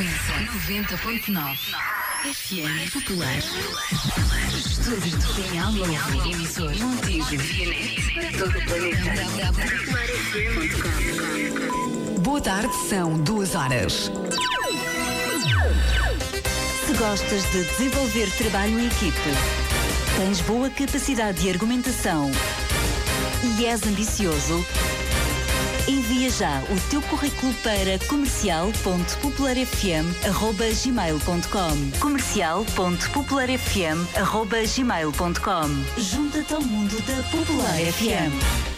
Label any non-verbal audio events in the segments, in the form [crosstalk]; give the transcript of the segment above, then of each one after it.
frequência 90.9. FM Popular. Estúdio em Almofre, emissor Montijo via net para todo o planeta. Boa tarde, são duas horas. Se gostas de desenvolver trabalho em equipe, tens boa capacidade de argumentação e és ambicioso, envia já o teu currículo para comercial.popularfm.gmail.com comercial.popularfm.gmail.com Junta-te ao mundo da Popular FM.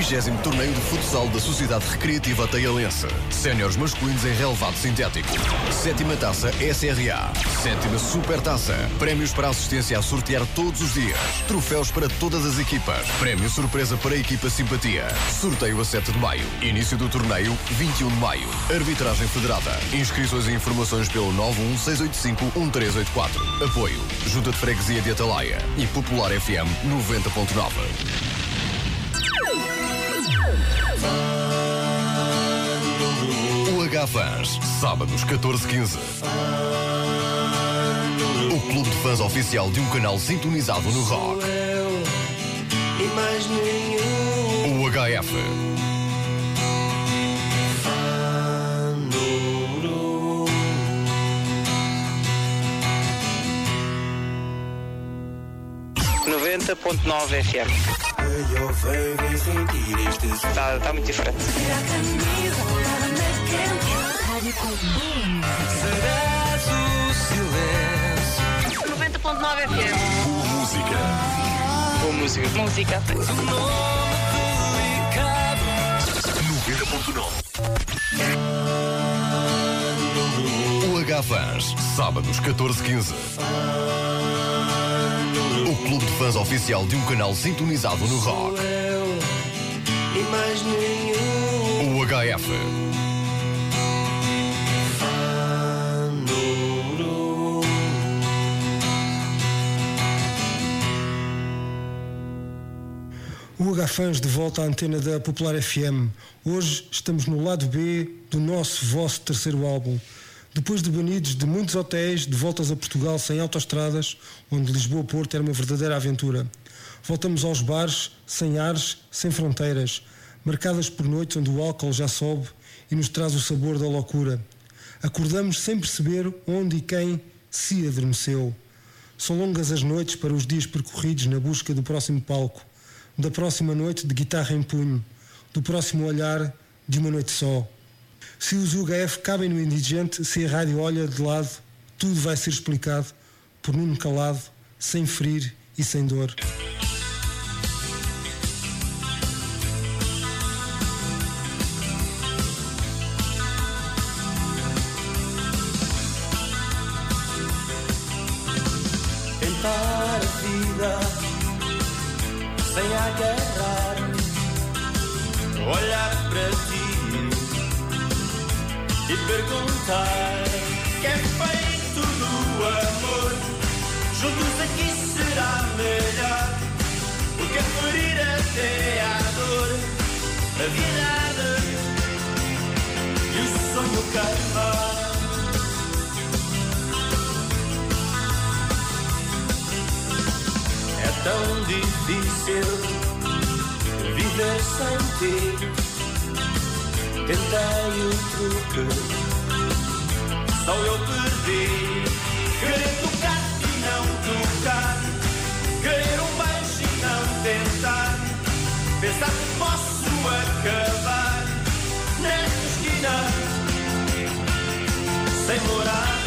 20 Torneio de Futsal da Sociedade Recreativa Taialense. Séniores masculinos em relevado sintético. Sétima taça SRA. Sétima Super Taça. Prémios para assistência a sortear todos os dias. Troféus para todas as equipas. Prémio surpresa para a equipa Simpatia. Sorteio a 7 de maio. Início do torneio, 21 de maio. Arbitragem federada. Inscrições e informações pelo 916851384. Apoio. Junta de Freguesia de Atalaia. E Popular FM 90.9. UH Fãs, sábados 14-15. O clube de fãs oficial de um canal sintonizado no rock. E mais nenhum O HF. número 90.9 FM. Eu venho vem sentir este Está tá muito diferente. Serás o silêncio 90.9 FM. Música. Boa música. Música. Do nome delicado 90.9. UH Fãs, sábados 14-15. Clube de fãs oficial de um canal sintonizado no rock. eu E mais nenhum O HF. O H-Fãs de volta à antena da Popular FM. Hoje estamos no lado B do nosso, vosso terceiro álbum. Depois de banidos de muitos hotéis, de voltas a Portugal sem autoestradas, onde Lisboa-Porto era uma verdadeira aventura. Voltamos aos bares, sem ares, sem fronteiras, marcadas por noites onde o álcool já sobe e nos traz o sabor da loucura. Acordamos sem perceber onde e quem se adormeceu. São longas as noites para os dias percorridos na busca do próximo palco, da próxima noite de guitarra em punho, do próximo olhar de uma noite só. Se os UHF cabem no indigente, se a rádio olha de lado, tudo vai ser explicado por Nuno Calado, sem ferir e sem dor. Tentar a vida sem agarrar, olhar para ti e perguntar: que é feito do amor? Juntos aqui será melhor, porque é ferir até a dor, a verdade e o sonho queimar. É tão difícil viver sem ti. Tentei o truque, só eu perdi. Querer tocar e não tocar, querer um beijo e não tentar. Pensar que posso acabar nesta esquina sem morada.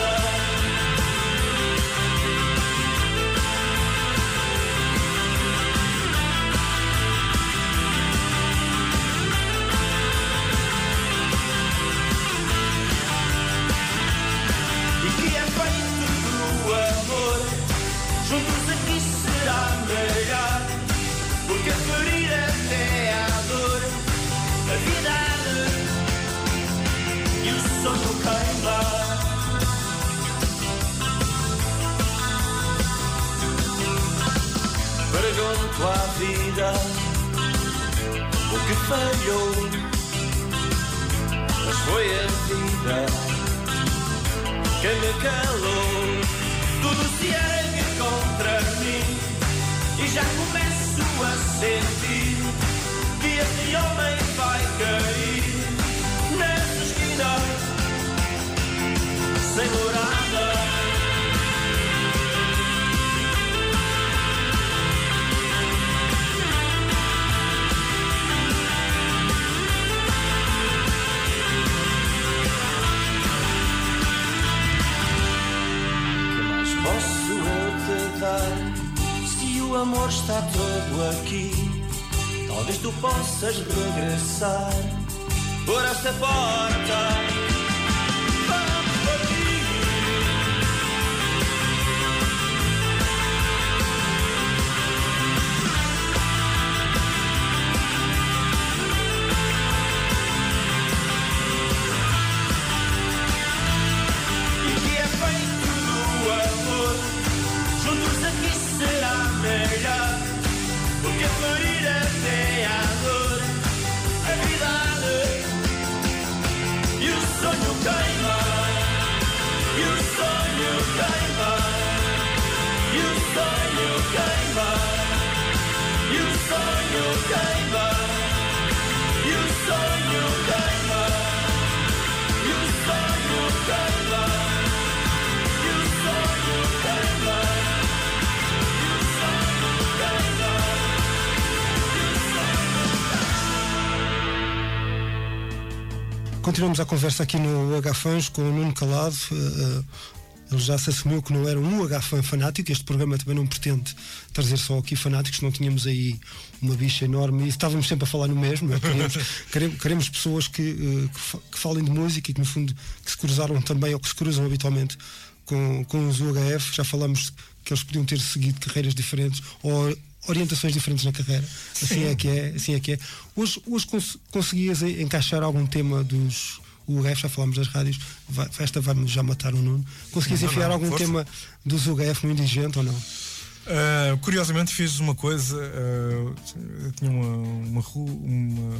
Pergunto à vida o que falhou, mas foi a vida que me calou. Tudo se ergue contra mim e já começo a sentir que este homem vai cair nessa esquina sem morada. Se o amor está todo aqui, talvez tu possas regressar por esta porta. Continuamos a conversa aqui no H-Fãs com o Nuno Calado. Eh, eh, Ele já se assumiu que não era um H-Fã fanático. Este programa também não pretende trazer só aqui fanáticos, não tínhamos aí uma bicha enorme e estávamos sempre a falar no mesmo. é? Queremos, [laughs] queremos, queremos pessoas que, eh, que falem de música e que, no fundo, que se cruzaram também ou que se cruzam habitualmente com, com os UHF. Já falamos que eles podiam ter seguido carreiras diferentes ou orientações diferentes na carreira. Assim é que é, assim é que é. Hoje, hoje cons- conseguias en- encaixar algum tema dos UHF, já falámos das rádios, vai, esta vai-me já matar o Nuno. Conseguias Não, enfiar não, algum força. tema dos UHF no indigente ou não? Uh, curiosamente fiz uma coisa, uh, tinha uma, uma rua, uma-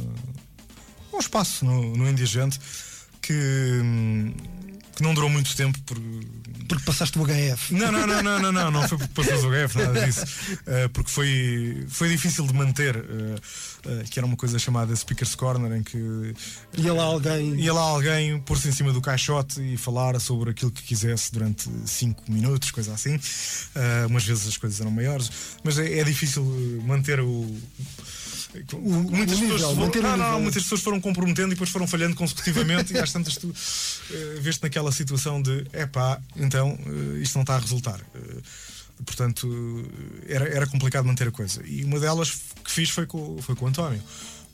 um espaço no, no Indigente que, hum, que não durou muito tempo por, Porque passaste o HF. não, não, não, não, não, não, não foi porque passou o HF, nada [laughs] disso. Uh, porque foi, foi difícil de manter, uh, uh, que era uma coisa chamada Speaker's Corner, em que Ia lá alguém. ia lá alguém pôr-se em cima do caixote e falar sobre aquilo que quisesse durante 5 minutos, coisa assim. Umas vezes as coisas eram maiores, mas é, é difícil manter o. muitas, o nível, pessoas, o não, não, muitas pessoas foram comprometendo e depois foram falhando consecutivamente e às tantas tu uh, vês-te naquela situação de epá, então uh, isto não está a resultar. Uh, portanto, era, era complicado manter a coisa. E uma delas que fiz foi com, foi com o António.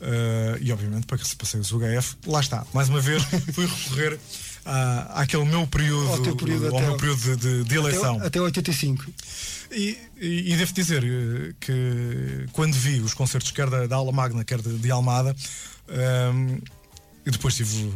Uh, e obviamente para que se passei o UHF, lá está, mais uma vez [laughs] fui recorrer à, àquele meu período, Ao teu período ao até meu período de, de- eleição. Até, até 85. E, e- e devo dizer eh, que quando vi os concertos, quer da, da Aula Magna, quer de, de Almada, ehm, e depois tive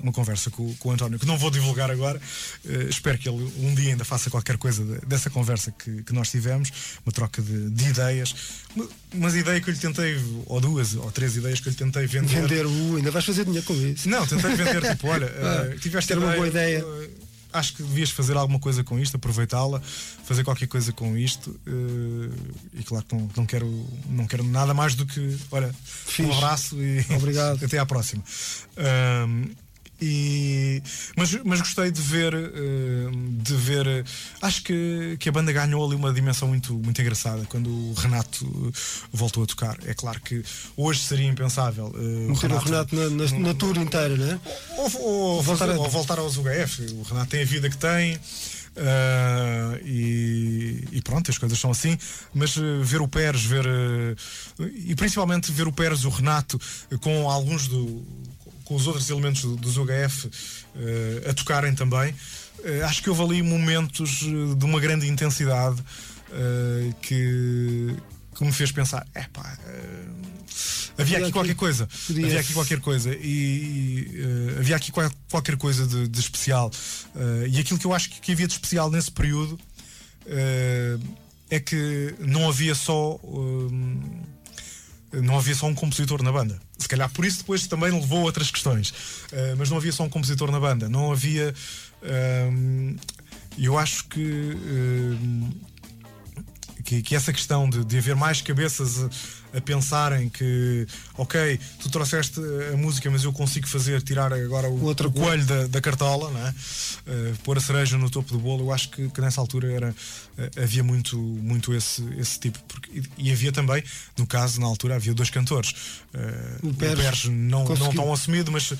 uma conversa com, com o António, que não vou divulgar agora. eh, espero que ele um dia ainda faça qualquer coisa de- dessa conversa que, que nós tivemos, uma troca de, de ideias. Uma, umas ideias que eu lhe tentei, ou duas, ou três ideias que eu lhe tentei vender. Vender o. Ainda vais fazer dinheiro com isso. Não, tentei vender [laughs] tipo, olha, eh, tiveste uma boa ideia. eh, acho que devias fazer alguma coisa com isto, aproveitá-la, fazer qualquer coisa com isto. eh, e claro que não, não, quero, não quero nada mais do que, olha, um Fixe. abraço e Obrigado. [laughs] até à próxima. E, mas, mas gostei de ver, eh, de ver. eh, Acho que, que a banda ganhou ali uma dimensão muito, muito engraçada quando o Renato eh, voltou a tocar. É claro que hoje seria impensável. eh, Meter o Renato na, na, na tour inteira, né? ou, ou, Voltar fazer- a- ou voltar aos UHF. O Renato tem a vida que tem. ah, e, e pronto, as coisas são assim. Mas ah, ver o Pérez, ver ah, e principalmente ver o Pérez, o Renato, com alguns do, com os outros elementos do- dos UHF ah, a tocarem também, ah, acho que houve ali momentos ah, de uma grande intensidade que, que me fez pensar, epá, ah, havia aqui qualquer coisa. Havia aqui qualquer coisa e, e, eh, havia aqui qual- qualquer coisa de, de especial Eh, e aquilo que eu acho que, que havia de especial nesse período eh, é que não havia só não havia só um compositor na banda. Se calhar por isso depois também levou a outras questões. Uh, mas não havia só um compositor na banda. Não havia. um, eu acho que. um, que, que essa questão de, de haver mais cabeças a, a pensarem que, ok, tu trouxeste a música, mas eu consigo fazer, tirar agora o, Outra o coelho da, da cartola, não é? Uh, pôr a cereja no topo do bolo, eu acho que, que nessa altura era, uh, havia muito, muito esse, esse tipo. Porque, e, e havia também, no caso, na altura, havia dois cantores. Uh, O Pérez não, não conseguiu. tão assumido, mas,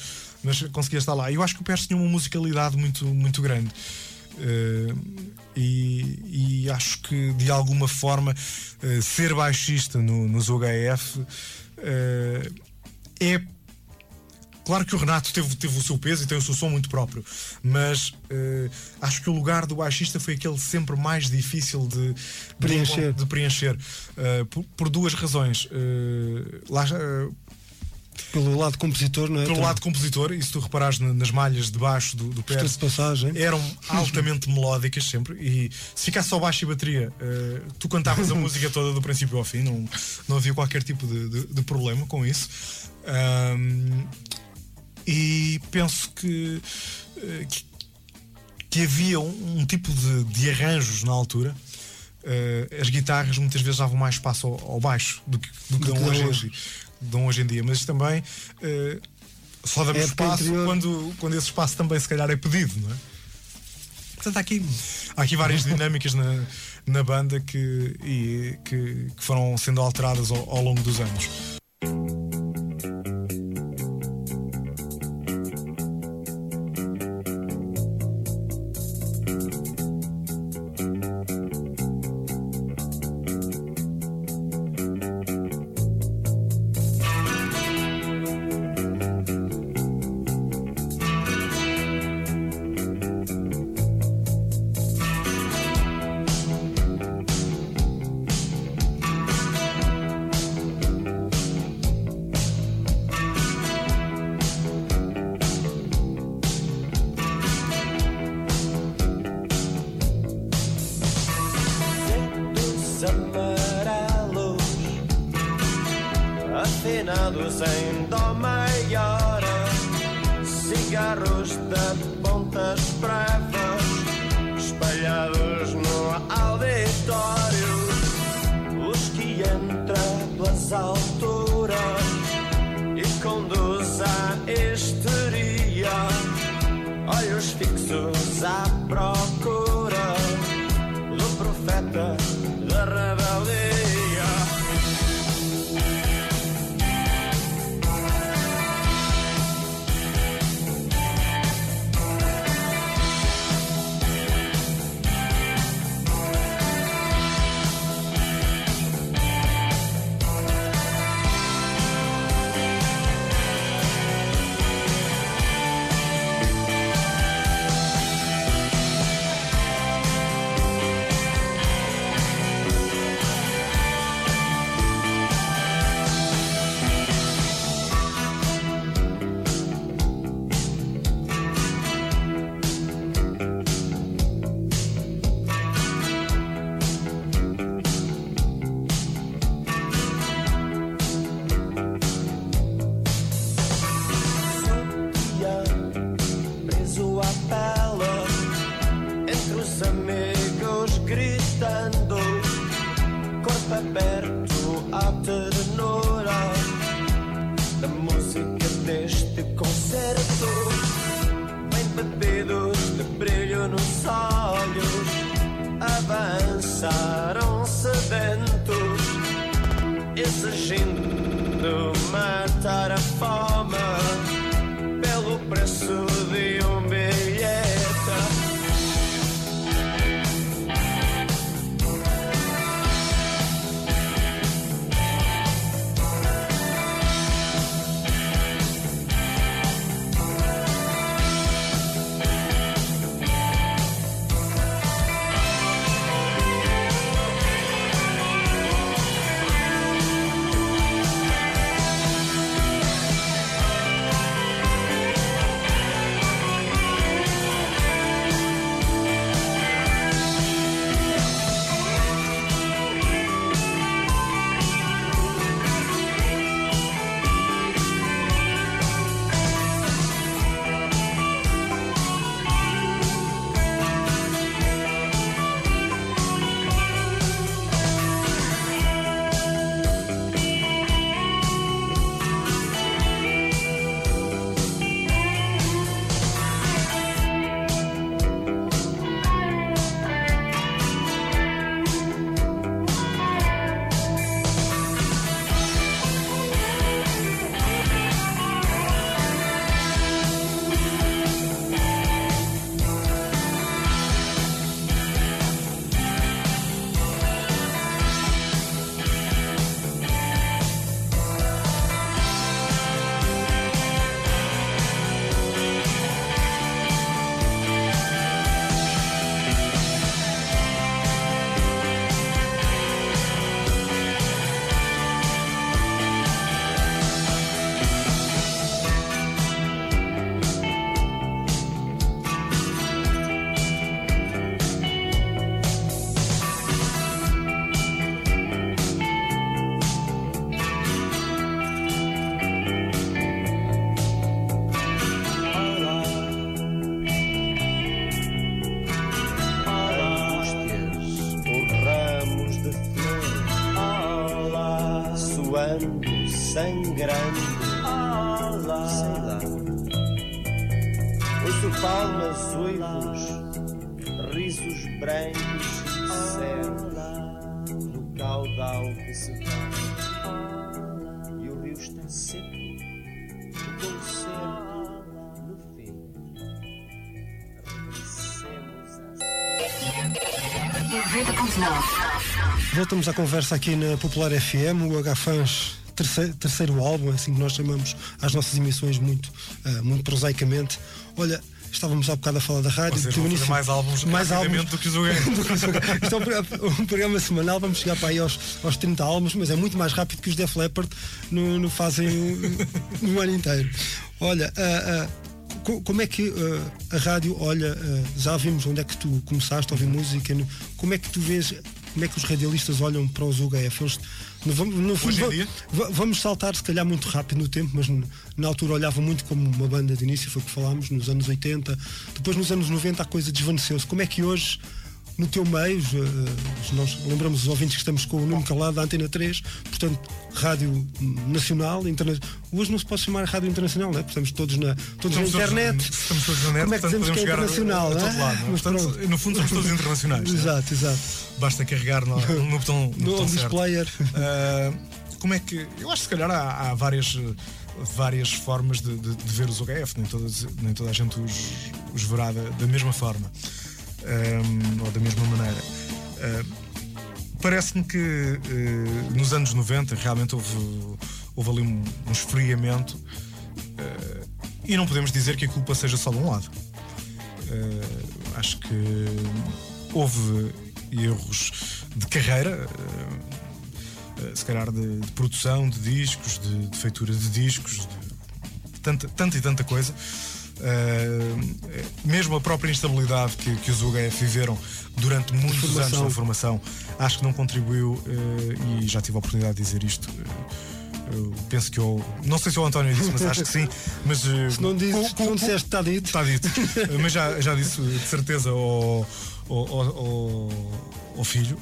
mas conseguia estar lá. E eu acho que o Pérez tinha uma musicalidade muito, muito grande. Uh, e, e acho que de alguma forma uh, ser baixista no, nos UHF uh, é Claro que o Renato teve, teve o seu peso e tem o seu som muito próprio, mas uh, acho que o lugar do baixista foi aquele sempre mais difícil de Preencher. de, de preencher uh, por, por duas razões. Uh, lá, Pelo lado compositor, não é? pelo lado compositor, e se tu reparares na- nas malhas de baixo do, do Pérez, passagem. eram [laughs] altamente melódicas sempre. E se ficasse só baixo e bateria, eh, tu cantavas a [laughs] música toda do princípio ao fim, não, não havia qualquer tipo de, de- de problema com isso. Ahm, e penso que, eh, que, que havia um, um tipo de, de arranjos na altura. Eh, as guitarras muitas vezes davam mais espaço ao, ao baixo do que, do que Do dão, que hoje, hoje. em dia- dão hoje em dia, mas também eh, só damos Época espaço anterior. quando, quando esse espaço também se calhar é pedido, não é? Portanto, há aqui, há aqui várias [laughs] dinâmicas na, na banda que, e, que, que foram sendo alteradas ao, ao longo dos anos. Voltamos à conversa aqui na Popular FM, o H-Fans terceiro, terceiro álbum, é assim que nós chamamos às nossas emissões muito, ah, muito prosaicamente. Olha, estávamos há bocado a falar da rádio. Vocês vão mais álbuns mais álbuns do que os. [laughs] Isto é um programa, semanal, vamos chegar para aí aos, aos 30 álbuns, mas é muito mais rápido que os Def Leppard no, no fazem [laughs] no ano inteiro. Olha, ah, co- como é que ah, a rádio, olha, já vimos onde é que tu começaste a ouvir música, como é que tu vês, como é que os radialistas olham para os UGF? Eles, no, vamos- no fundo, Hoje em va- dia? va- vamos saltar se calhar muito rápido no tempo, mas na altura olhavam muito como uma banda de início, foi o que falámos, nos anos 80, depois nos anos 90 a coisa desvaneceu-se. Como é que hoje no teu meio, eh, nós lembramos os ouvintes que estamos com o Nuno Calado da Antena 3, portanto, rádio nacional, internacional. Hoje não se pode chamar rádio internacional, não é? Estamos todos na, todos na Estamos todos- internet. Estamos todos na net, Como é que dizemos que é a- internacional? a, é? lado. não é? Mas Portanto, no fundo, somos todos internacionais. é? Exato, exato. Basta carregar no, no [laughs] botão, no No botão displayer. Ah, como é que. Eu acho que se calhar há, há várias, várias formas de, de- de ver os OGF, nem, todas, nem toda a gente os, os verá da, da mesma forma Ahm, ou da mesma maneira. Ah, Parece-me que eh, nos anos 90 realmente houve, houve ali um, um esfriamento eh, e não podemos dizer que a culpa seja só de um lado. Eh, acho que houve erros de carreira, se calhar de, de produção de discos, de, de feitura de discos, de tanta, tanta e tanta coisa. Eh, mesmo a própria instabilidade que, que os UHF viveram durante muitos anos na formação, acho que não contribuiu eh, e já tive a oportunidade de dizer isto. eh, eu penso que eu. Não sei se o António disse, mas acho que sim. Mas, Se não, dizes, com- não disseste, está dito. Está dito. Mas já, já disse de certeza ao, ao, ao- ao- filho,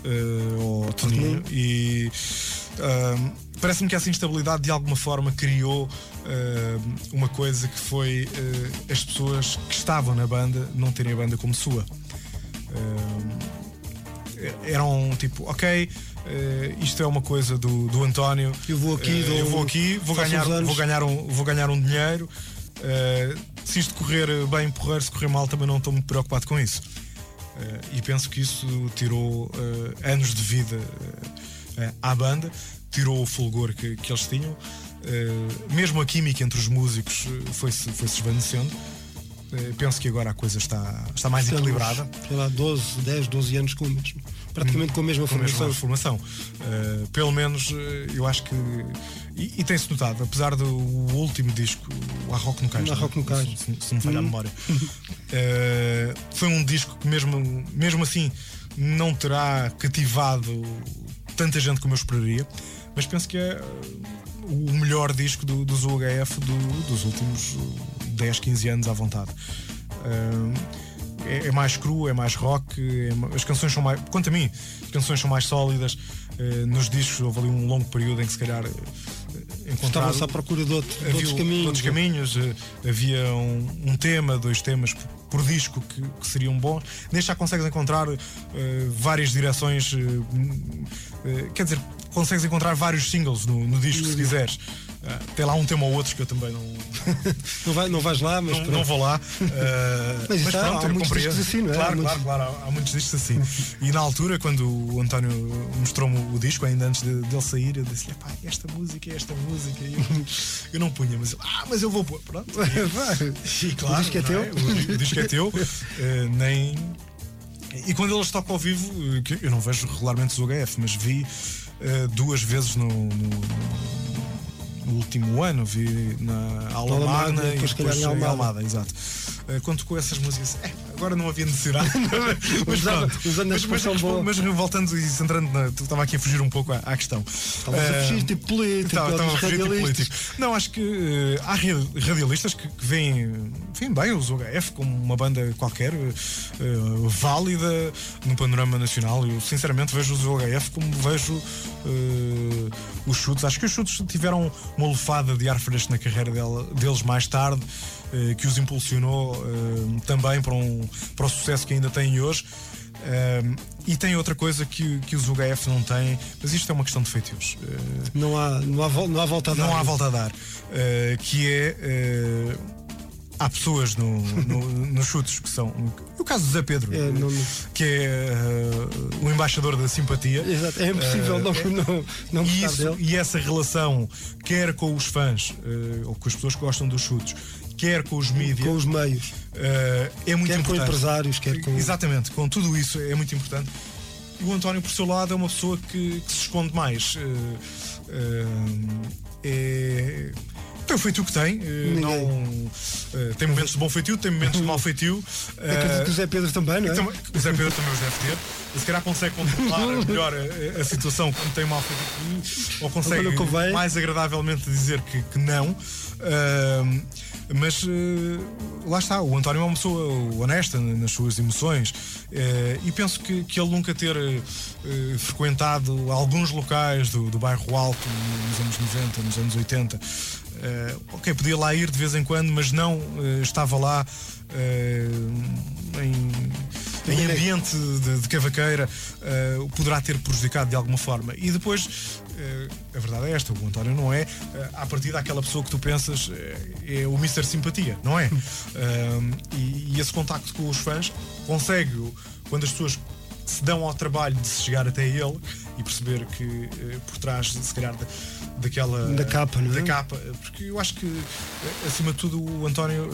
ao Toninho, e parece-me que essa instabilidade de alguma forma criou ahm, uma coisa que foi eh, as pessoas que estavam na banda não terem a banda como sua. Eram tipo, ok, eh, isto é uma coisa do, do António. Eu vou aqui, eh, dou- eu vou aqui, vou ganhar, vou ganhar um, vou ganhar um dinheiro. se isto correr bem, porrer, se correr mal, também não estou muito preocupado com isso. E penso que isso tirou anos de vida à banda, tirou o fulgor que, que eles tinham. Eh, mesmo a química entre os músicos eh, foi-se foi -se esvanecendo. Eh, penso que agora a coisa está, está mais Estamos, equilibrada. sei lá, 12, 10, 12 anos com o mesmo. Praticamente com a mesma com a formação. mesma formação. Pelo menos eu acho que. E, e tem-se notado, apesar do último disco, o A Rock no Cais, A não é? Rock no Cais. Se, se- se me falhar a memória, uh, [laughs] foi um disco que, mesmo, mesmo assim, não terá cativado tanta gente como eu esperaria, mas penso que é uh, o melhor disco do, dos UHF do- dos últimos uh, 10, 15 anos à vontade. Uh, é, é mais cru, é mais rock, é as canções são mais. Quanto a mim, as canções são mais sólidas. nos discos houve ali um longo período em que se calhar encontraram. Estavam-se à procura de, outro- de havia outros caminhos. outros caminhos, eh, havia um, um tema, dois temas por, por disco que, que seriam bons. Neste já consegues encontrar eh, várias direções, hum, eh, quer dizer, consegues encontrar vários singles no, no disco se quiseres. Ah, tem lá um tema ou outro que eu também não, [laughs] Não, vai, não vais lá, mas não, pronto. não vou lá. uh, [laughs] Mas isso há- há eu muitos discos assim, não é? Há Claro, muitos- claro, claro. Há, há muitos discos assim. E na altura, quando o António mostrou-me o disco, ainda antes de- dele sair, eu disse-lhe: pá, esta música, esta música. E eu, [laughs] eu não punha, mas ele, ah, mas eu vou pôr. Pronto. Vai. E claro, o disco é teu? O, di- o disco é teu. uh, nem. E quando eles tocam ao vivo, que eu não vejo regularmente os UHF, mas vi uh, duas vezes no, no- no último ano, vi na aula magna magna, e depois, em em Almada. Almada, exato. Uh, quando tocou essas músicas, é, agora não havia necessidade. [laughs] mas usando a mas, mas, expressão boa. mas voltando e centrando, na, tu estava aqui a fugir um pouco à, à questão. Estavas a Eh, fugir tipo político, Estava estava a fugir tipo político. Não, acho que eh, há ra- radialistas que, que veem, veem bem os UHF como uma banda qualquer, eh, válida no panorama nacional. Eu sinceramente vejo os UHF como vejo os chutes. Acho que os chutes tiveram uma lufada de ar fresco na carreira dela- deles mais tarde. Eh, que os impulsionou eh, também para, um, para o sucesso que ainda têm hoje. Um, e tem outra coisa que, que os UHF não têm, mas isto é uma questão de feitios. Uh, Não há, não, há, não há volta a dar. não há volta a dar. Uh, que é. uh, há pessoas no, no- nos chutes que são. O caso do Zé Pedro, É, não- que é o embaixador da simpatia. Exato, é impossível não, é- não, não e, isso- e essa relação, quer com os fãs, ou com as pessoas que gostam dos chutes, quer com os mídias, Com os meios, uh, é muito quer com importante. empresários, quer com. Exatamente, com tudo isso é muito importante. E o António, por seu lado, é uma pessoa que, que se esconde mais. Eh, é- tem o feitio que tem, não, tem momentos de bom feitio, tem momentos de mau feitio. [laughs] Acredito que o Zé Pedro também, não é? Então, o Zé Pedro também os deve ter. Se calhar consegue controlar [laughs] melhor a, a situação quando tem mau feitio ou consegue mais agradavelmente dizer que, que não. Ahm, mas eh, lá está, o António é uma pessoa honesta nas suas emoções eh, e penso que, que ele nunca ter eh, frequentado alguns locais do, do bairro Alto nos anos 90, nos anos 80. eh, ok, podia lá ir de vez em quando, mas não estava lá em, em ambiente de, de cavaqueira, o poderá ter prejudicado de alguma forma. E depois, eh, a verdade é esta: o António não é, eh, à partida, aquela pessoa que tu pensas eh, é o Mr. Simpatia, não é? [laughs] E, e esse contacto com os fãs consegue, quando as pessoas se dão ao trabalho de se chegar até ele e perceber que por trás, se calhar, da- daquela Da capa, não é? da capa, porque eu acho que acima de tudo o António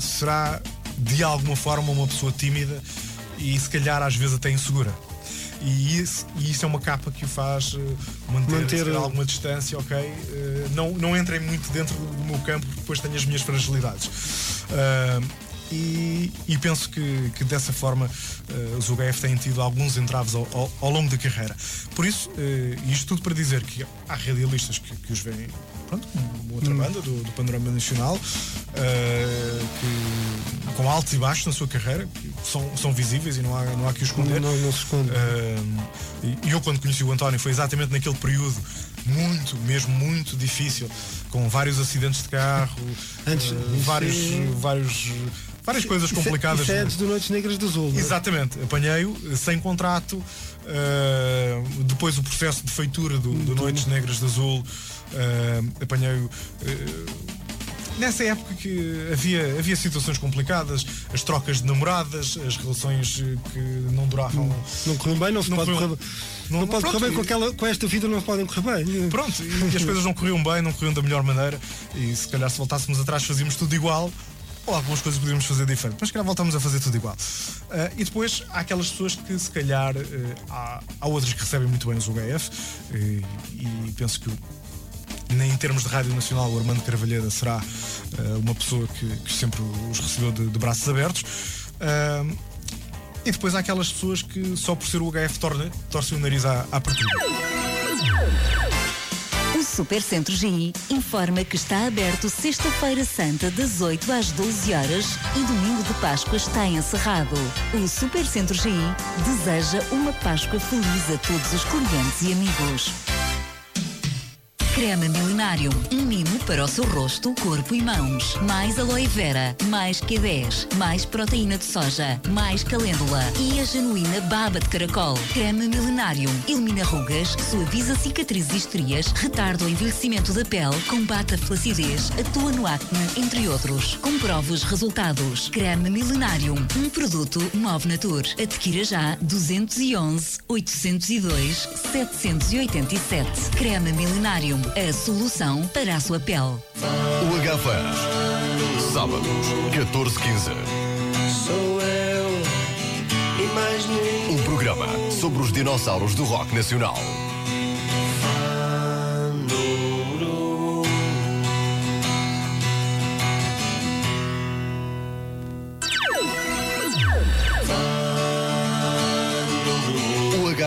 será de alguma forma uma pessoa tímida e se calhar às vezes até insegura. E isso, e isso é uma capa que o faz eh, manter, Manter, eh, alguma distância, ok? Eh, não, não entrem muito dentro do meu campo, porque depois tenho as minhas fragilidades. Ah, e, e penso que, que dessa forma eh, os UHF têm tido alguns entraves ao, ao- ao longo da carreira. Por isso, eh, isto tudo para dizer que há radialistas que, que os veem pronto, outra banda do, do panorama nacional, eh, que, com altos e baixos na sua carreira, que são, são visíveis e não há, não há que os esconder. Não, não se esconde. Um, e eu quando conheci o António foi exatamente naquele período muito, mesmo muito difícil, com vários acidentes de carro, Antes- uh, vários, é- vários, várias coisas é- complicadas. Isso é antes do Noites Negras do Azul. não é? Exatamente, apanhei-o sem contrato, uh, depois o processo de feitura do, do Noites Negras de Azul, uh, apanhei-o. uh, Nessa época que havia, havia situações complicadas, as trocas de namoradas, as relações eh, que não duravam. Não correu bem, não se Não pode correr não- Não, pode pronto, correr bem com, aquela, com esta vida, não podem correr bem. Pronto, e as coisas não corriam bem, não corriam da melhor maneira, e se calhar se voltássemos atrás fazíamos tudo igual, ou algumas coisas podíamos fazer diferente, mas se calhar voltamos a fazer tudo igual. Ah, e depois há aquelas pessoas que se calhar eh, há, há outras que recebem muito bem os UHF, eh, e penso que nem em termos de Rádio Nacional, o Armando Carvalheira será eh, uma pessoa que, que sempre os recebeu de, de braços abertos. Ah, e depois há aquelas pessoas que só por ser o HF torna, torcem o nariz à, à abertura. O Supercentro GI informa que está aberto sexta-feira santa das 8 às 12 horas e domingo de Páscoa está encerrado. O Supercentro GI deseja uma Páscoa feliz a todos os clientes e amigos. Creme Millenarium, um mimo para o seu rosto, corpo e mãos. Mais aloe vera, mais Q10, mais proteína de soja, mais calêndula e a genuína baba de caracol. Creme Millenarium, elimina rugas, suaviza cicatrizes e estrias, retarda o envelhecimento da pele, combate a flacidez, atua no acne, entre outros. Comprove os resultados. Creme Millenarium, um produto Move Nature. Adquira já 211 802 787. Creme Millenarium, a solução para a sua pele. O H-Fans, sábados, 14h15. Sou eu e mais ninguém. Um programa sobre os dinossauros do rock nacional.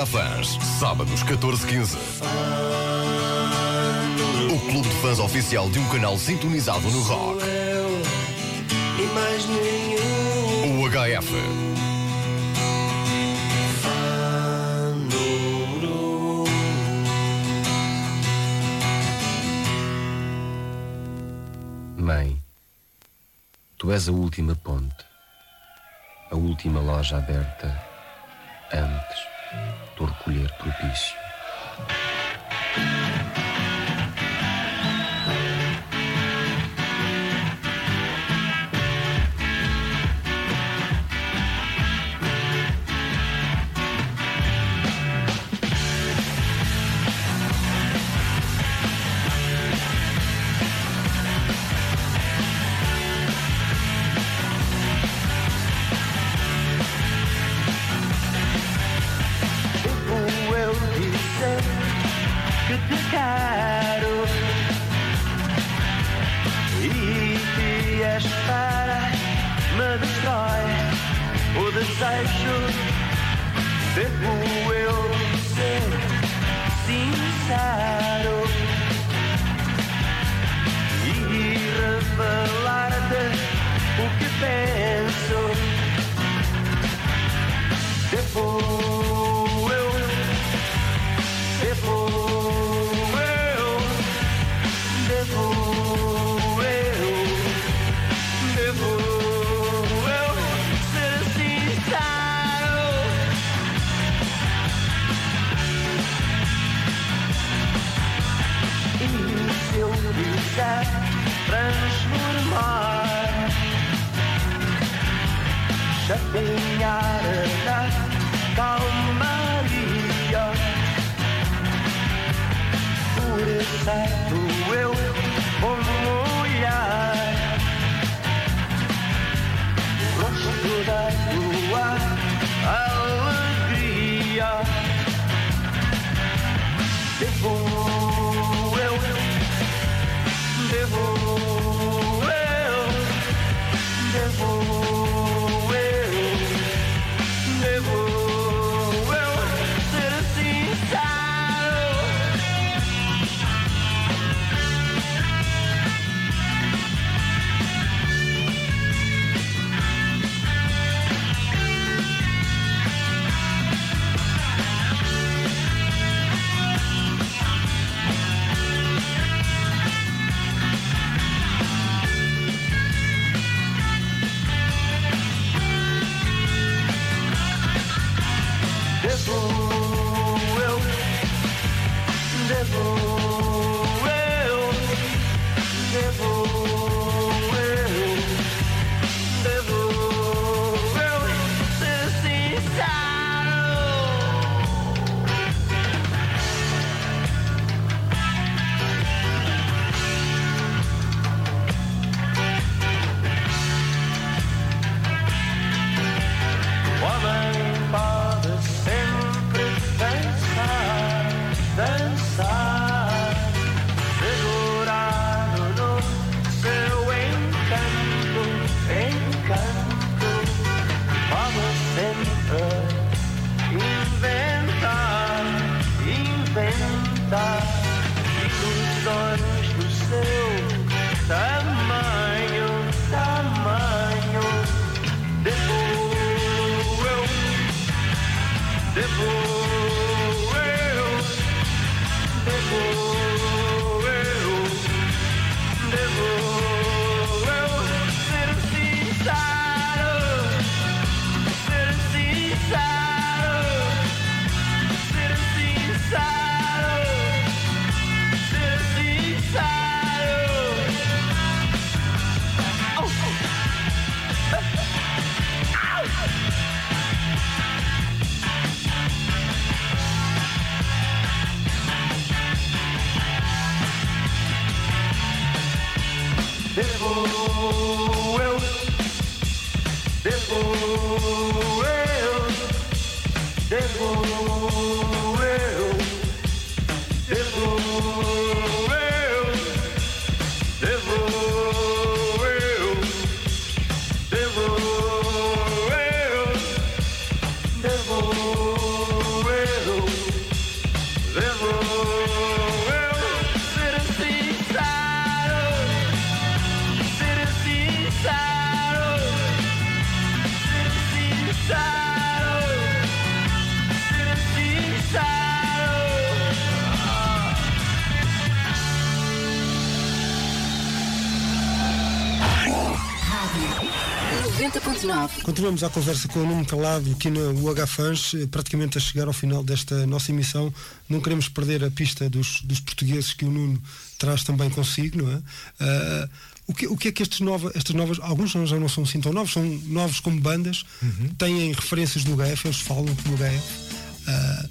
Fãs, sábados 14 15 clube de fãs oficial de um canal sintonizado no rock. E mais nenhum O HF. número Mãe, tu és a última ponte, a última loja aberta antes do recolher propício. Por Continuamos a conversa com o Nuno Calado aqui no UH Fans, praticamente a chegar ao final desta nossa emissão. Não queremos perder a pista dos, dos portugueses que o Nuno traz também consigo, não é? Ah, o, que, o que é que estes nova, estas novas, alguns já não são assim tão novos, são novos como bandas, têm referências do GF, eles falam como GF. ah,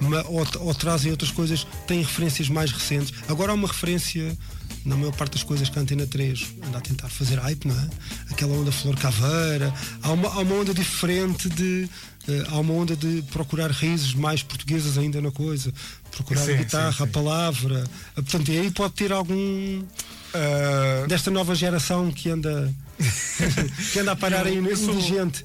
ma- ou, ou trazem outras coisas, têm referências mais recentes. Agora há uma referência na maior parte das coisas que a Antena 3 anda a tentar fazer hype, não é? Aquela onda Flor Caveira, há uma, há uma onda diferente de. eh, há uma onda de procurar raízes mais portuguesas ainda na coisa, procurar Sim, a guitarra, sim, sim. a palavra. Ah, Portanto, e aí pode ter algum Ah, desta nova geração que anda [laughs] que anda a parar aí Eu- sou- indigente.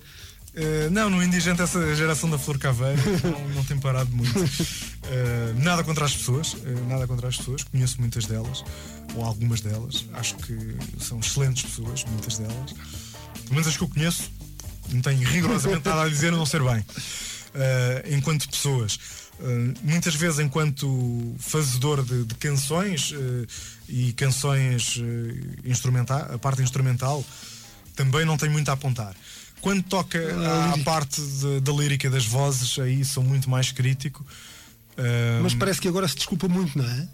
Uh, não, no Indigente essa geração da Flor Caveira não, não tem parado muito. [laughs] Uh, nada contra as pessoas, uh, nada contra as pessoas, conheço muitas delas, ou algumas delas, acho que são excelentes pessoas, muitas delas. Pelo menos as que eu conheço, não tenho rigorosamente nada a dizer a não ser bem. Uh, enquanto pessoas. Muitas vezes enquanto fazedor de, de canções e canções instrumental, a parte instrumental também não tenho muito a apontar. Quando toca à parte de- da lírica das vozes, aí sou muito mais crítico. Mas parece que agora se desculpa muito, não é?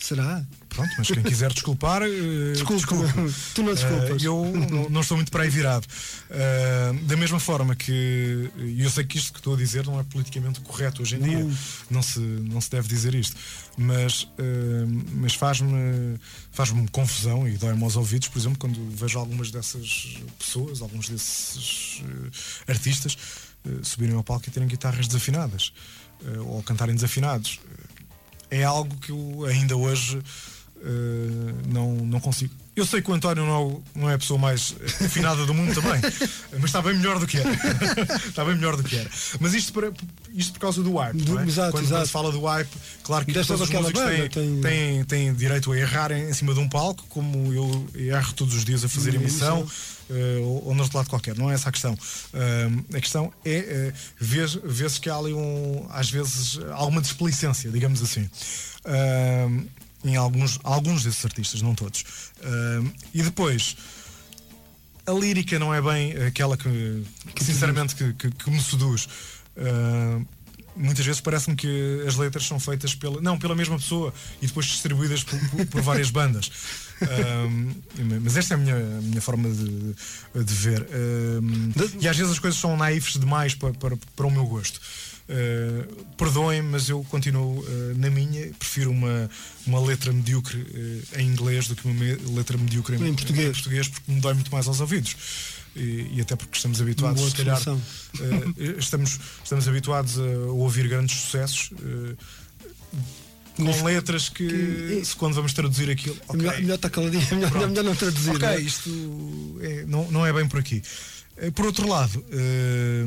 Será? Pronto, mas quem quiser desculpar, uh, [laughs] Desculpa, desculpe. [laughs] tu não desculpas. Uh, eu não, não estou muito para aí virado. Uh, da mesma forma que e eu sei que isto que estou a dizer não é politicamente correto hoje em dia, não se, não se deve dizer isto, mas, uh, mas faz-me faz-me confusão e dói-me aos ouvidos, por exemplo, quando vejo algumas dessas pessoas, alguns desses uh, artistas subirem ao palco e terem guitarras desafinadas ou cantarem desafinados. É algo que eu ainda hoje Uh, não, não consigo. Eu sei que o António não é, não é a pessoa mais afinada do mundo também, mas está bem melhor do que era. [laughs] está bem melhor do que era. Mas isto, para, isto por causa do hype. Do- não é? exato, quando, exato. se fala do hype, claro que Desta todos os músicos banda têm, tem- têm, têm direito a errar em, em cima de um palco, como eu erro todos os dias a fazer Uma emissão. emissão. uh, ou, ou no outro lado qualquer, não é essa a questão. Um, a questão é uh, vê- vê-se que há ali um, às vezes alguma desplicência, digamos assim. Um, em alguns, alguns desses artistas, não todos. Um, e depois, a lírica não é bem aquela que, que, sinceramente que, que- que me seduz. Uh, muitas vezes parece-me que as letras são feitas pela, não, pela mesma pessoa e depois distribuídas por, por- por várias bandas. Mas esta é a minha, a minha forma de, de ver. E às vezes as coisas são naifes demais para, para, para o meu gosto. Uh, Perdoem, mas eu continuo uh, na minha. Prefiro uma, uma letra medíocre uh, em inglês do que uma me- letra medíocre em, Em português. português, porque me dói muito mais aos ouvidos. E, e até porque estamos habituados, se calhar, uh, estamos, estamos habituados a ouvir grandes sucessos. uh, com letras que, que- se quando vamos traduzir aquilo, É ok, Melhor, melhor estar caladinho, é melhor, melhor não traduzir. ok, não é? isto é- não, não é bem por aqui. Eh, Por outro lado, eh,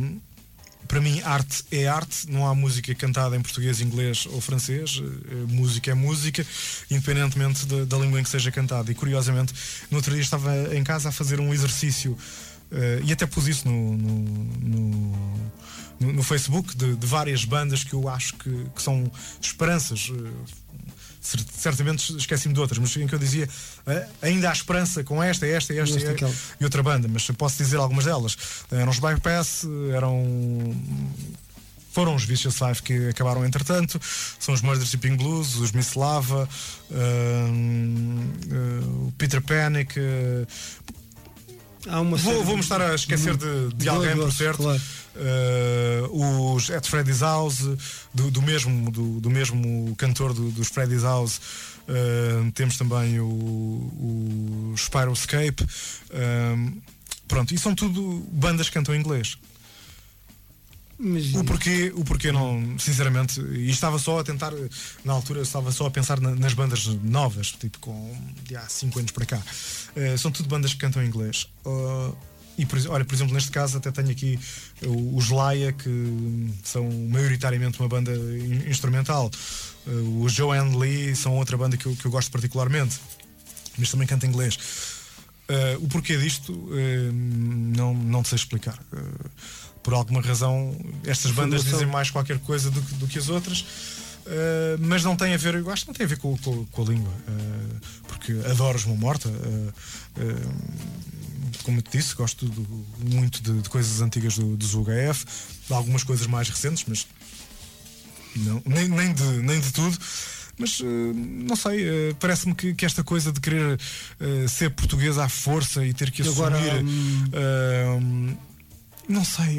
para mim, arte é arte, não há música cantada em português, inglês ou francês. Eh, música é música, independentemente da, da língua em que seja cantada. E curiosamente, no outro dia estava em casa a fazer um exercício, eh, e até pus isso no, no, no- no- Facebook, de, de várias bandas que eu acho que, que são esperanças. eh, cer- certamente esqueci-me de outras, mas em que eu dizia eh, ainda há esperança com esta, esta, esta, Esta, e- aquela. e outra banda, mas posso dizer algumas delas. Eram os Bypass, eram. Foram os Vicious Five que acabaram entretanto, são os Murder Shipping Blues, os Miss Lava, hum, eh, o Peter Panic. eh, Há uma série vou, vou-me de- estar a esquecer de, de de alguém, por certo. claro. Eh, os At Freddy's House, do, do mesmo, do, do mesmo cantor do- dos Freddy's House. Eh, temos também o, o Spiroscape. Eh, pronto, e são tudo bandas que cantam em inglês. O porquê, o porquê não, sinceramente, e estava só a tentar, na altura estava só a pensar na- nas bandas novas, tipo com de há 5 anos para cá. São tudo bandas que cantam em inglês. E por, olha, por exemplo, neste caso até tenho aqui o- os Laia, que são maioritariamente uma banda in- instrumental. Uh, os Joanne Lee são outra banda que eu, que eu gosto particularmente, mas também canta inglês. Uh, o porquê disto uh, não, não sei explicar. Uh, por alguma razão, estas bandas dizem mais qualquer coisa do, que- do que as outras, uh, mas não tem a ver, eu acho que não tem a ver com, com- com a língua, uh, porque adoro os Mão Morta. uh, como eu te disse, gosto do- muito de, de coisas antigas do, de algumas coisas mais recentes, mas não, nem, nem, de, nem de tudo. Mas eh, não sei, eh, parece-me que, que esta coisa de querer eh, ser portuguesa à força e ter que assumir. agora, hum, não sei,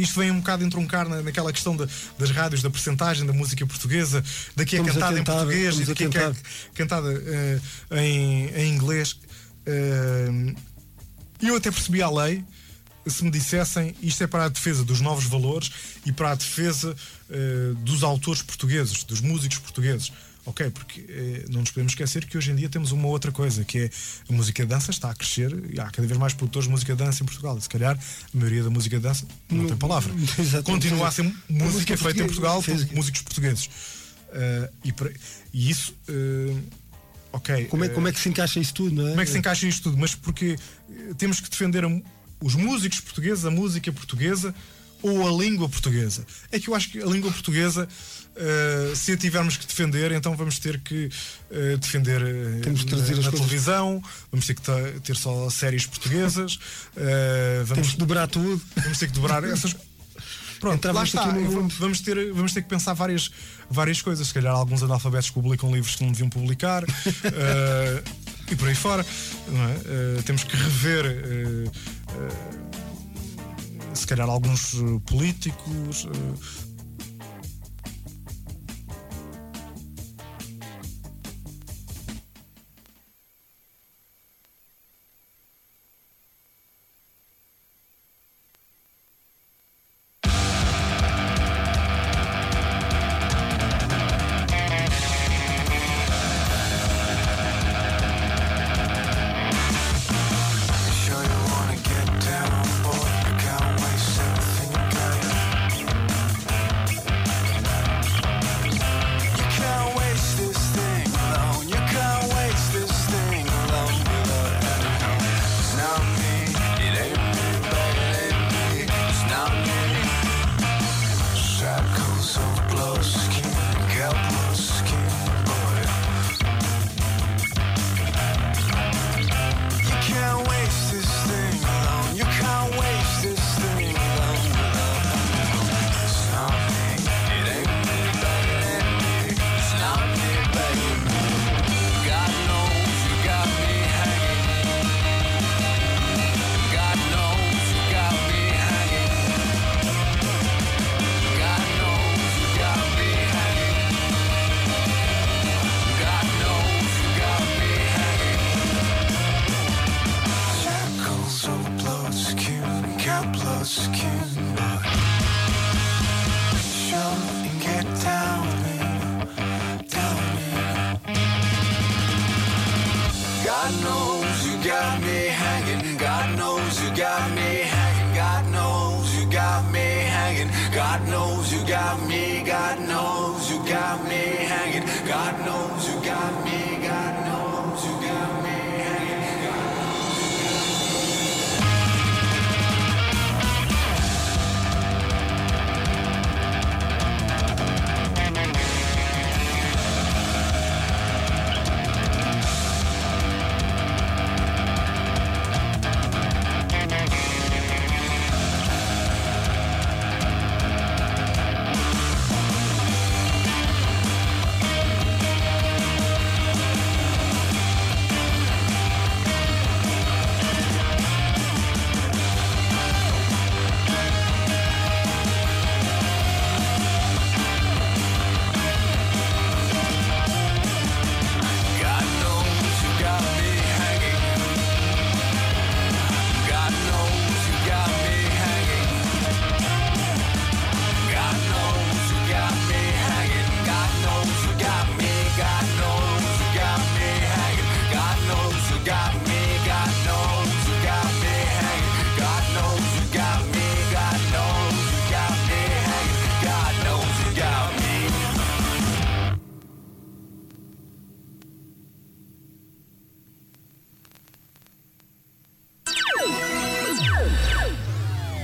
isto vem um bocado entroncar na, naquela questão da- das rádios, da percentagem da música portuguesa, daqui é Estamos cantada tentar, em português e estamos a daqui é que é cantada em, em inglês. E eu até percebi a lei se me dissessem isto é para a defesa dos novos valores e para a defesa eh, dos autores portugueses, dos músicos portugueses. Ok, porque eh, não nos podemos esquecer que hoje em dia temos uma outra coisa, que é a música de dança está a crescer e há cada vez mais produtores de música de dança em Portugal. E se calhar a maioria da música de dança não, tem palavra. [laughs] Exatamente. Continua a ser música, música feita em Portugal fez- por músicos portugueses. Eh, e, para- e isso, ok. Como é, como é que se encaixa isso tudo, não é? como é que se encaixa isto tudo? Mas porque temos que defender os músicos portugueses, a música portuguesa ou a língua portuguesa? É que eu acho que a língua portuguesa, eh, se a tivermos que defender, então vamos ter que eh, defender eh, Temos que na, na televisão, vamos ter que ter só séries portuguesas, vamos, Temos que dobrar tudo. vamos ter que dobrar essas. Pronto, lá está. Vamos, ter, vamos ter que pensar várias, várias coisas. Se calhar alguns analfabetos publicam livros que não deviam publicar [laughs] eh, e por aí fora. é? Eh, temos que rever. eh, eh, se calhar alguns políticos.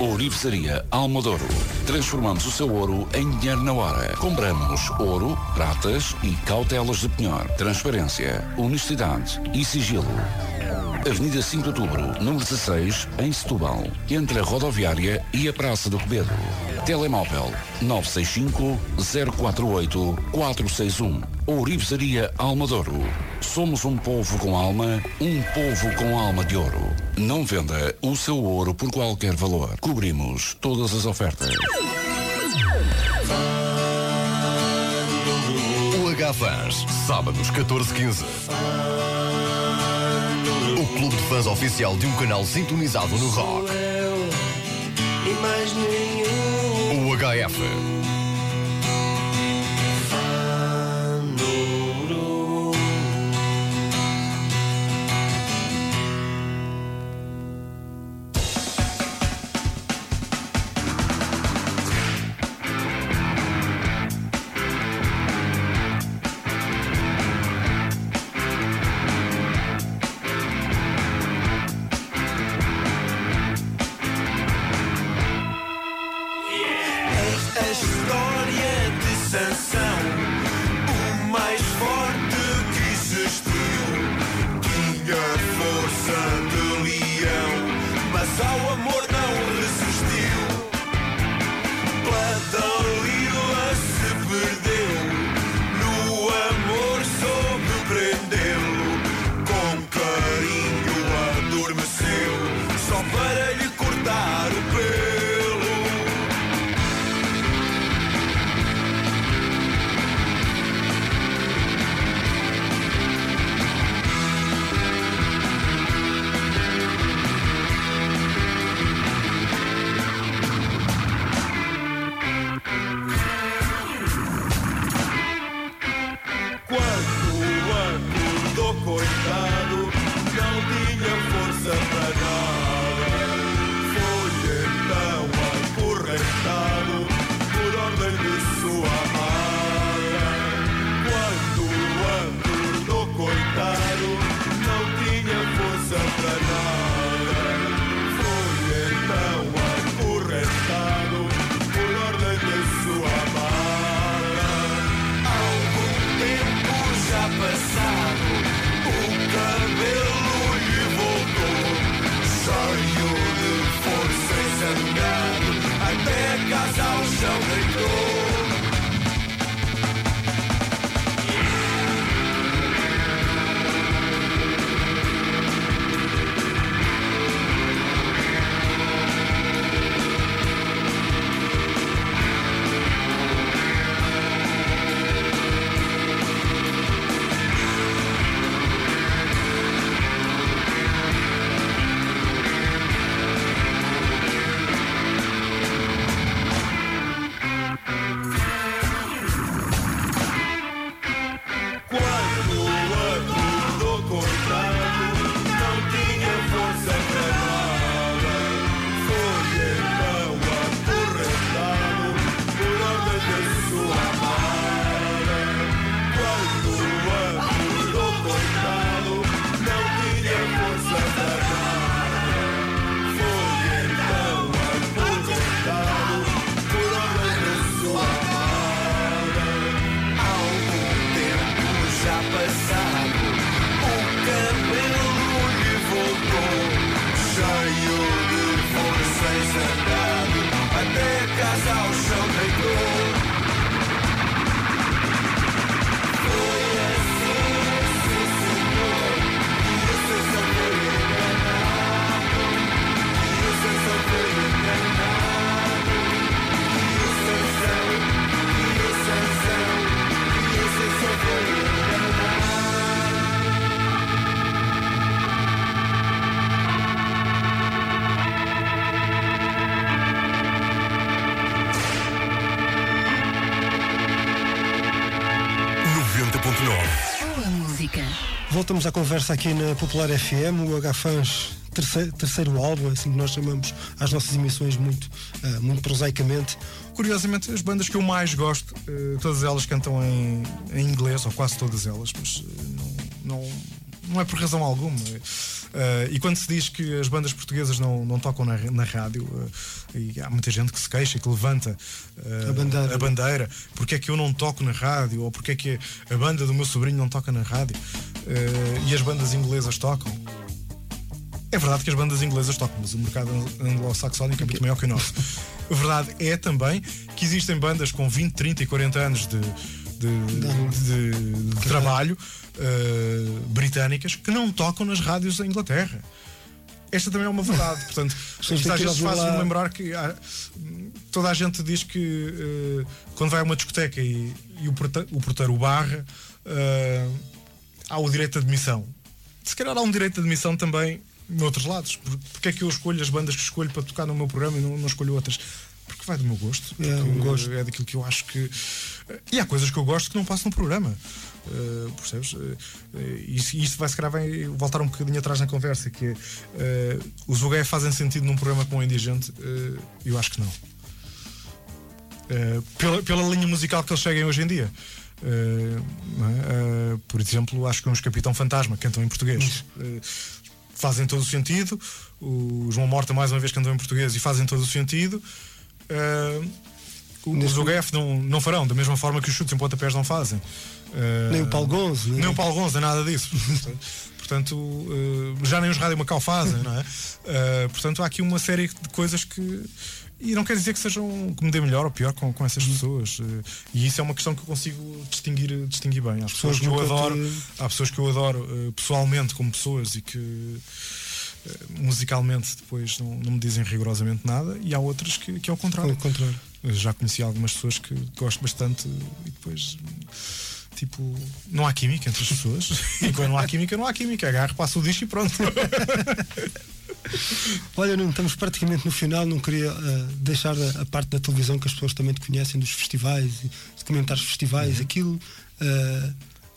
Ourivesaria Almodouro. Transformamos o seu ouro em dinheiro na hora. Compramos ouro, pratas e cautelas de penhor. Transparência, honestidade e sigilo. Avenida 5 de Outubro, número 16, em Setúbal, entre a rodoviária e a Praça do Rebelo. Telemóvel 965 048 461. Ourivesaria Almadouro. Somos um povo com alma, um povo com alma de ouro. Não venda o seu ouro por qualquer valor. Cobrimos todas as ofertas. O H-Fans, sábados 14-15. Clube de fãs oficial de um canal sintonizado no rock. O HF. Voltamos à conversa aqui na Popular FM, o H-Fans terceiro, terceiro álbum, é assim que nós chamamos às nossas emissões muito, ah, muito prosaicamente. Curiosamente, as bandas que eu mais gosto, eh, todas elas cantam em, em inglês, ou quase todas elas, mas eh, não, não, não é por razão alguma. Eh, e quando se diz que as bandas portuguesas não, não tocam na, na rádio, eh, e há muita gente que se queixa e que levanta eh, A bandeira. a bandeira, porque é que eu não toco na rádio, ou porque é que a banda do meu sobrinho não toca na rádio, eh, e as bandas inglesas tocam. É verdade que as bandas inglesas tocam, mas o mercado anglo-saxónico é muito maior que o nosso. [laughs] A verdade é também que existem bandas com 20, 30 e 40 anos de, de, de- de trabalho eh, britânicas que não tocam nas rádios da Inglaterra. Esta também é uma verdade. Portanto, [laughs] isto às vezes faz-me lembrar que há- toda a gente diz que eh, quando vai a uma discoteca e, e o, porta- o porteiro barra, eh, há o direito de admissão. Se calhar há um direito de admissão também noutros lados. Por- Porque é que eu escolho as bandas que escolho para tocar no meu programa e não, não escolho outras? Porque vai do meu gosto. É, um gosto. É daquilo que eu acho que. E há coisas que eu gosto que não passam no programa. Uh, percebes? Uh, isso, isso vai se calhar vai voltar um bocadinho atrás na conversa, que é, uh, os UGE fazem sentido num programa com o Indigente? Uh, eu acho que não. Pela, pela linha musical que eles seguem hoje em dia. Uh, é? Uh, por exemplo, acho que uns Capitão Fantasma cantam em português. Uh, fazem todo o sentido. O João Morta, mais uma vez, cantam em português e fazem todo o sentido. Uh, os UGF não, não farão, da mesma forma que os chutes em pontapés não fazem. Nem o Paulo Gonzo, Nem, nem- o Paulo Gonzo, nada disso. [laughs] Portanto, já nem os Rádio Macau fazem, não é? Portanto, há aqui uma série de coisas que. E não quer dizer que sejam que me dê melhor ou pior com, com essas pessoas. Uh, e isso é uma questão que eu consigo distinguir, distinguir bem. Há pessoas, Pessoas que eu adoro, te- há pessoas que eu adoro uh, pessoalmente como pessoas e que musicalmente depois não, não me dizem rigorosamente nada, e há outras que, que é o contrário. Ao contrário. Eu já conheci algumas pessoas que gosto bastante e depois tipo não há química entre as pessoas [laughs] e quando não há química não há química agarro, passo o disco e pronto [laughs] Olha, Nuno, estamos praticamente no final. Não queria ah, deixar a, a parte da televisão que as pessoas também te conhecem, dos festivais, de comentar os festivais, Uhum. aquilo, ah,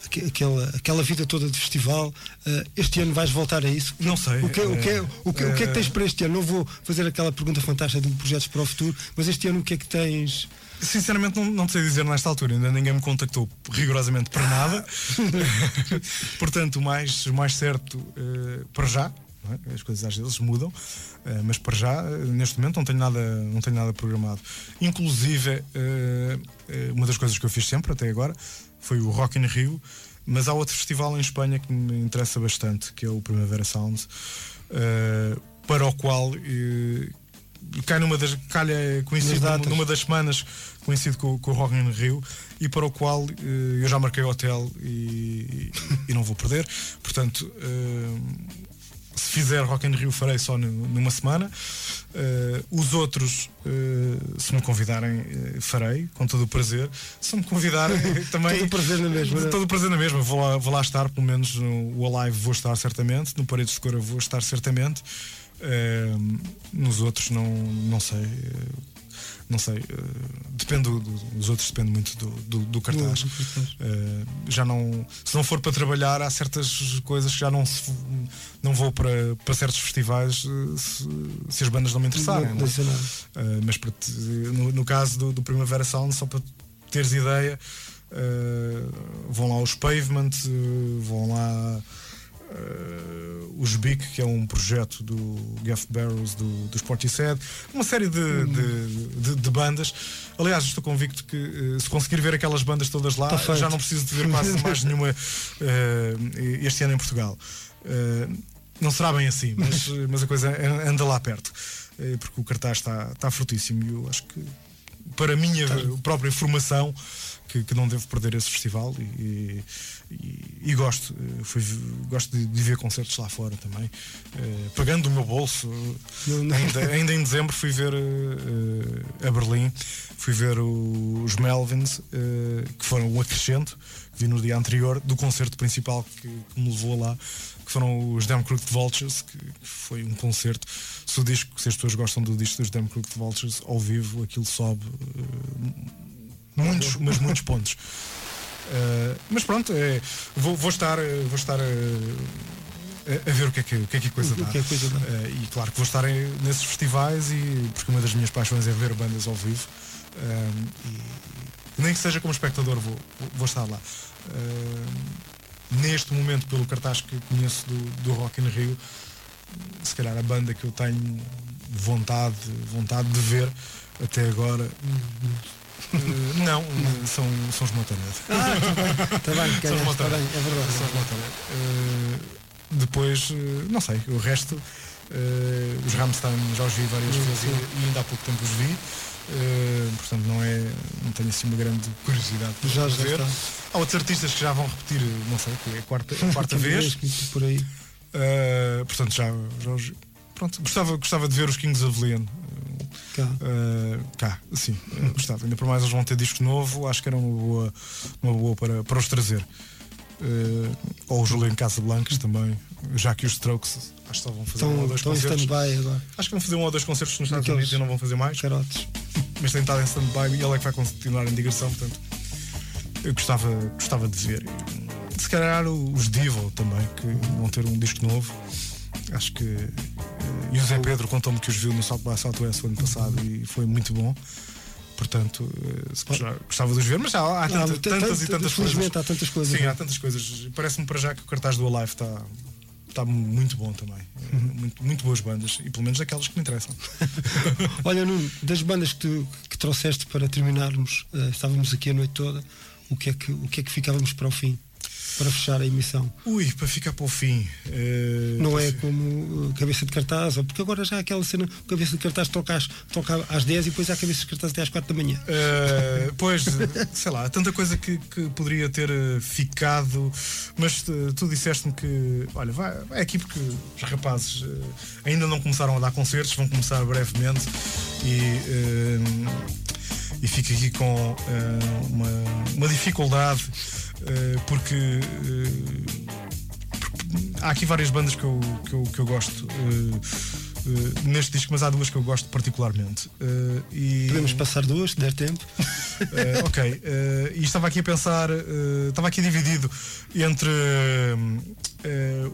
aque- aquela, aquela vida toda de festival. Ah, este ano vais voltar a isso? Não sei. O que, o, que, é- Eh, o, que, o que é que tens eh, para este ano? Não vou fazer aquela pergunta fantástica de projetos para o futuro, mas este ano o que é que tens? Sinceramente não, não te sei dizer nesta altura, ainda ninguém me contactou rigorosamente para nada. [laughs] [laughs] Portanto, o mais, o mais certo eh, para já, é? as coisas às vezes mudam, eh, mas para já, eh, neste momento, não tenho nada, não tenho nada programado. Inclusive, eh, uma das coisas que eu fiz sempre até agora foi o Rock in Rio, mas há outro festival em Espanha que me interessa bastante, que é o Primavera Sound, para o qual cai numa das calha coincide numa das semanas coincide com, com o Rock in Rio e para o qual eh, eu já marquei hotel e, e- e não vou perder portanto eh, se fizer Rock in Rio farei só nu- numa semana Eh, os outros eh, se me convidarem eh, farei com todo o prazer se me convidarem [laughs] também Todo o prazer na mesma, não é? todo o prazer na mesma vou lá, vou lá estar pelo menos no o Alive vou estar certamente no Paredes de Cora vou estar certamente nos outros não, não sei. Não sei. eh, depende do, do- dos outros depende muito do, do, do cartaz. Eh, já não. Se não for para trabalhar, há certas coisas que já não se, não vou para, para certos festivais eh, se, se as bandas não me interessarem. Não- não é? não mas para no, no caso do, do Primavera Sound, só para teres ideia, vão lá os Pavement, vão lá eh, os Big, que é um projeto do Geoff Barrows, do, do Sportishead, uma série de, de, de- de bandas. Aliás, estou convicto que eh, se conseguir ver aquelas bandas todas lá, Tá já não preciso de ver quase [laughs] mais nenhuma eh, este ano em Portugal. Eh, não será bem assim, mas, [laughs] mas a coisa anda lá perto, porque o cartaz está, está frutíssimo e eu acho que para a minha própria formação que, que não devo perder esse festival e, e- e gosto, eh, fui, gosto de, de ver concertos lá fora também, eh, pagando do meu bolso. Ainda, ainda em dezembro fui ver eh, a Berlim, fui ver o- os Melvins, que foram o acrescento, que vi no dia anterior do concerto principal que, que me levou lá, que foram os Damn Crooked Vultures, que, foi um concerto. Se o disco, se as pessoas gostam do disco dos Damn Crooked Vultures, ao vivo aquilo sobe muitos, mas muitos pontos. Uh, [laughs] mas pronto, é, vou, vou estar, eh, vou estar eh, a, a ver o que é que, o que, é que a coisa O dá. que é coisa dá. Uh, e claro que vou estar em- nesses festivais e porque uma das minhas paixões é ver bandas ao vivo. E nem que seja como espectador vou, vou- estar lá. Neste momento, pelo cartaz que conheço do, do Rock in Rio, se calhar a banda que eu tenho vontade, vontade de ver até agora. Eh, não, eh, são, são os Motorhead. Ah, está bem, está bem, está Motorhead. bem, é verdade. São os Motorhead. Eh, depois, não sei, o resto Eh, os Rammstein já os vi várias vezes sim. e ainda há pouco tempo os vi. Eh, portanto, não é. Não tenho assim uma grande curiosidade para Já, já ver. está. Há outros artistas que já vão repetir, não sei, que é a quarta, a quarta [laughs] vez. Por aí. Uh, portanto, já, já pronto, gostava, gostava de ver os Kings of Leon. Cá. Uh, cá, sim, uh, gostava. Ainda por mais eles vão ter disco novo, acho que era uma boa, uma boa para, para os trazer. Uh, ou o Julian Casablancas também, já que os Strokes acho que só vão fazer Estão- um ou dois concertos. Acho que vão fazer um ou dois concertos nos Estados Unidos e não vão fazer mais. Carotes. Mas tem estado em stand-by e ele é que vai continuar em digressão, portanto eu gostava, gostava de ver. Se calhar os Divo também, que vão ter um disco novo. Acho que. eh, E o Zé Pedro contou-me que os viu no South by Southwest o ano passado e foi muito bom. Portanto, eh, gostava de os ver, mas já há, há tanta- Há tantas, tantas- e tantas felizmente coisas. há tantas coisas, Sim, não é? há tantas coisas. Parece-me para já que o cartaz do Alive está. Está muito bom também. Eh, Uhum. Muito, muito boas bandas. E pelo menos aquelas que me interessam. [laughs] Olha, Nuno, das bandas que, tu, que trouxeste para terminarmos, eh, estávamos aqui a noite toda, o que, é que, o que é que ficávamos para o fim? Para fechar a emissão? Ui, para ficar para o fim. eh, Não é como uh, cabeça de cartaz, ou porque agora já há aquela cena, cabeça de cartaz toca às, toca às 10 e depois há cabeça de cartaz até às 4 da manhã. Eh, [laughs] pois, eh, sei lá, tanta coisa que, que poderia ter eh, ficado, mas eh, tu disseste-me que, olha, vai, vai aqui porque os rapazes eh, ainda não começaram a dar concertos, vão começar brevemente e, eh, e fico aqui com eh, uma, uma dificuldade eh, porque. eh, há aqui várias bandas que eu, que eu, que eu gosto eh, neste disco, mas há duas que eu gosto particularmente. Eh, e... Podemos passar duas, se der tempo. [laughs] Eh, ok, e estava aqui a pensar, estava aqui dividido entre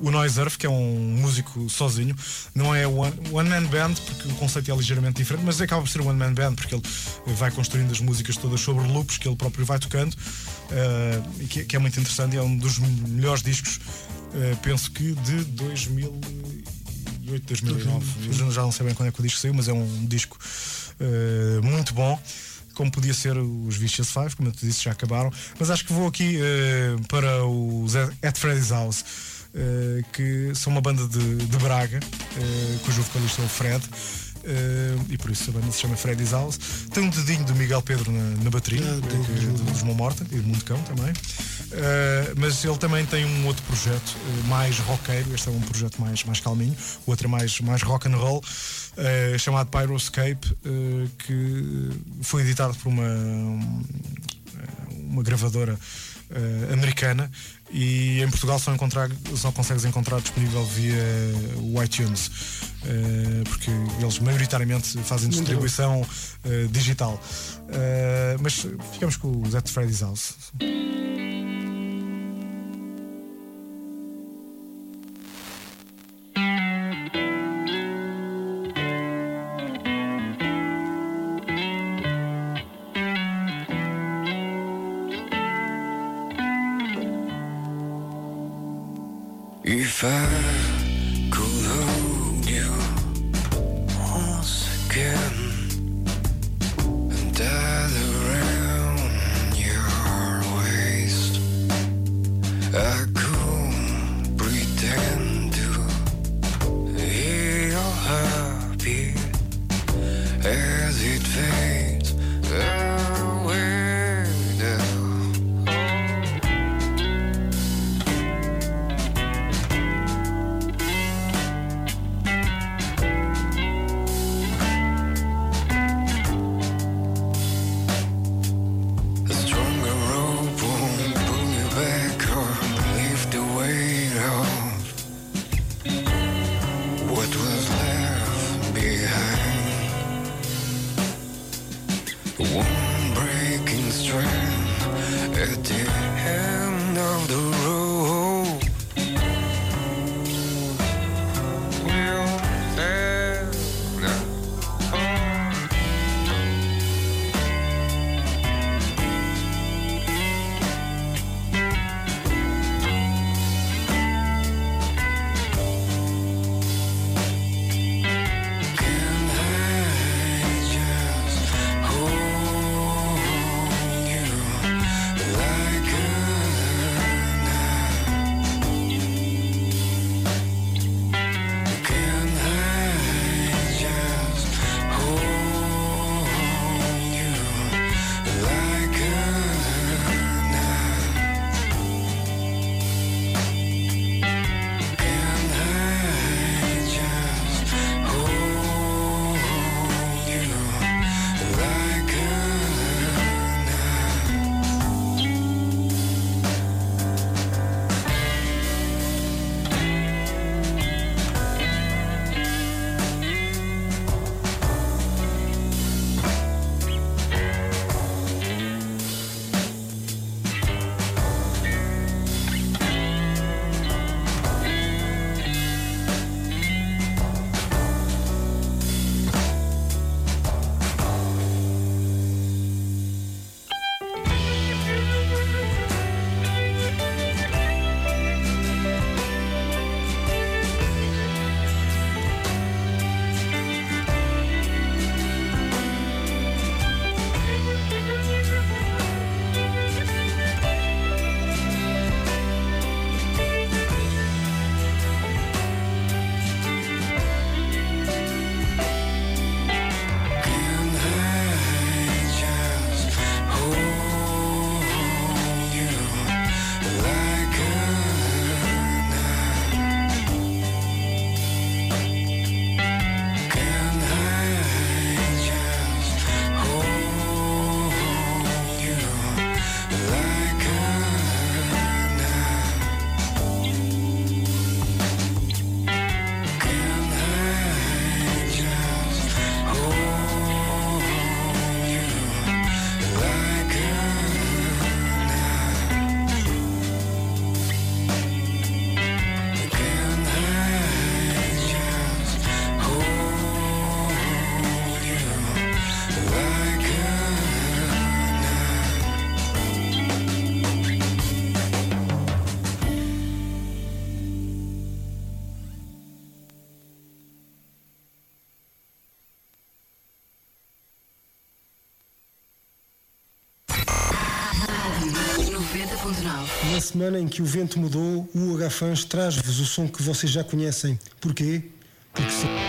o Noise Earth, que é um músico sozinho, não é one, one man band, porque o conceito é ligeiramente diferente, mas acaba por ser one man band, porque ele vai construindo as músicas todas sobre loops que ele próprio vai tocando, que, que é muito interessante, e é um dos melhores discos, penso que de 2008, 2009. Eu já- não sei bem quando é que o disco saiu, mas é um disco eh, muito bom como podia ser os Vicious Five, como eu te disse, já acabaram. Mas acho que vou aqui eh, para os At Freddy's House, eh, que são uma banda de, de Braga, cujo vocalista é o Fred. Eh, e por isso a banda se chama Freddy's House. Tem um dedinho do Miguel Pedro na, na bateria, Ah, tem, que- ajuda. dos Mão Morta e do Mundo Cão também. Eh, mas ele também tem um outro projeto eh, mais roqueiro. Este é um projeto mais, mais calminho, o outro é mais, mais rock and roll, eh, chamado Pyroscape, que foi editado por uma, uma gravadora eh, americana e em Portugal só, encontrar, só consegues encontrar disponível via o iTunes, eh, porque eles maioritariamente fazem distribuição eh, digital. Eh, mas ficamos com o At Freddy's House. Semana em que o vento mudou, o UH traz-vos o som que vocês já conhecem. Porquê? Porque se...